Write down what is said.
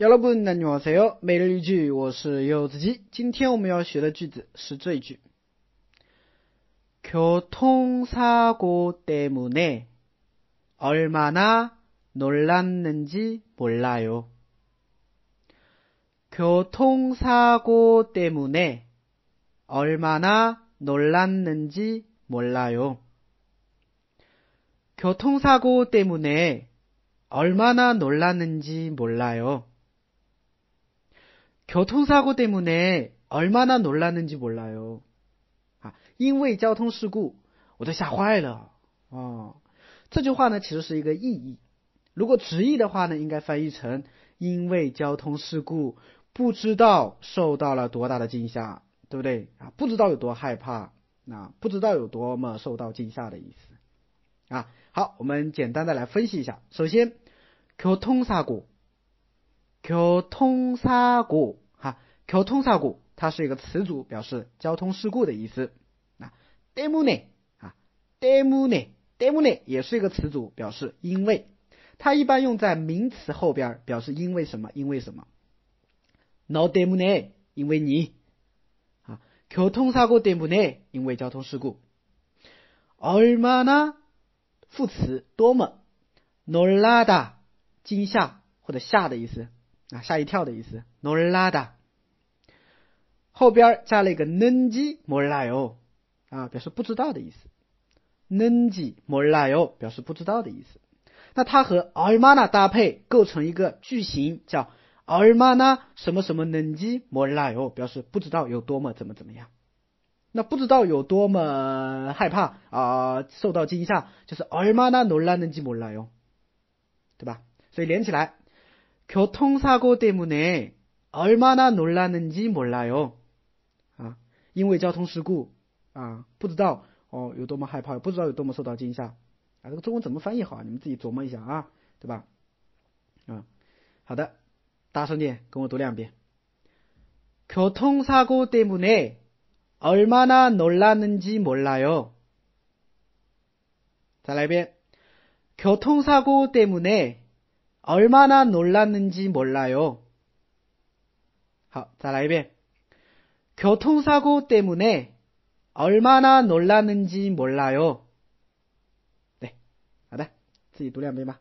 여러분 안녕하세요. 매일 句我是柚子鸡.今天我们要学的句子是这一句. 교통사고 때문에 얼마나 놀랐는지 몰라요. 교통사고 때문에 얼마나 놀랐는지 몰라요. 교통사고 때문에 얼마나 놀랐는지 몰라요. 교통사고 때문에 얼마나 놀랐는지 몰라요. 啊，因为交通事故，我的下话了啊。这句话呢，其实是一个意义。如果直译的话呢，应该翻译成因为交通事故不知道受到了多大的惊吓，对不对啊？不知道有多么受到惊吓的意思啊。好，我们简单的来分析一下。首先，교통사고 교통사고哈， 교통사고它是一个词组，表示交通事故的意思。啊，때문 에， 啊，때문 에， 때문 에也是一个词组，表示因为。它一般用在名词后边，表示因为什么，因为什么。너때문 에， 因为你。啊，교통사고때문 에， 因为交通事故。얼마 나， 副词多么。놀라 다， 惊吓或者吓的意思。啊，吓一跳的意思。놀라 다， 后边加了一个는지몰라 요， 啊，表示不知道的意思。는지몰라 요， 表示不知道的意思。那它和얼마나搭配，构成一个句型，叫얼마나什么什么는지몰라 요， 表示不知道有多么怎么怎么样。那不知道有多么害怕啊，受到惊吓，就是얼마나놀랐는지몰라 요， 对吧？所以连起来。 교통사고 때문에 얼마나 놀랐는지 몰라요. 아, 因为交通事故啊，不知道哦有多么害怕，不知道有多么受到惊吓啊，这个中文怎么翻译好啊？你们自己琢磨一下啊，对吧？啊，好的，大声点，跟我读两遍。 교통사고 때문에 얼마나 놀랐는지 몰라요. 再来一遍. 교통사고 때문에 얼마나 놀랐는지 몰라요. 好，再来一遍. 교통사고 때문에 얼마나 놀랐는지 몰라요. 네, 알아? 이 노래 한 번만.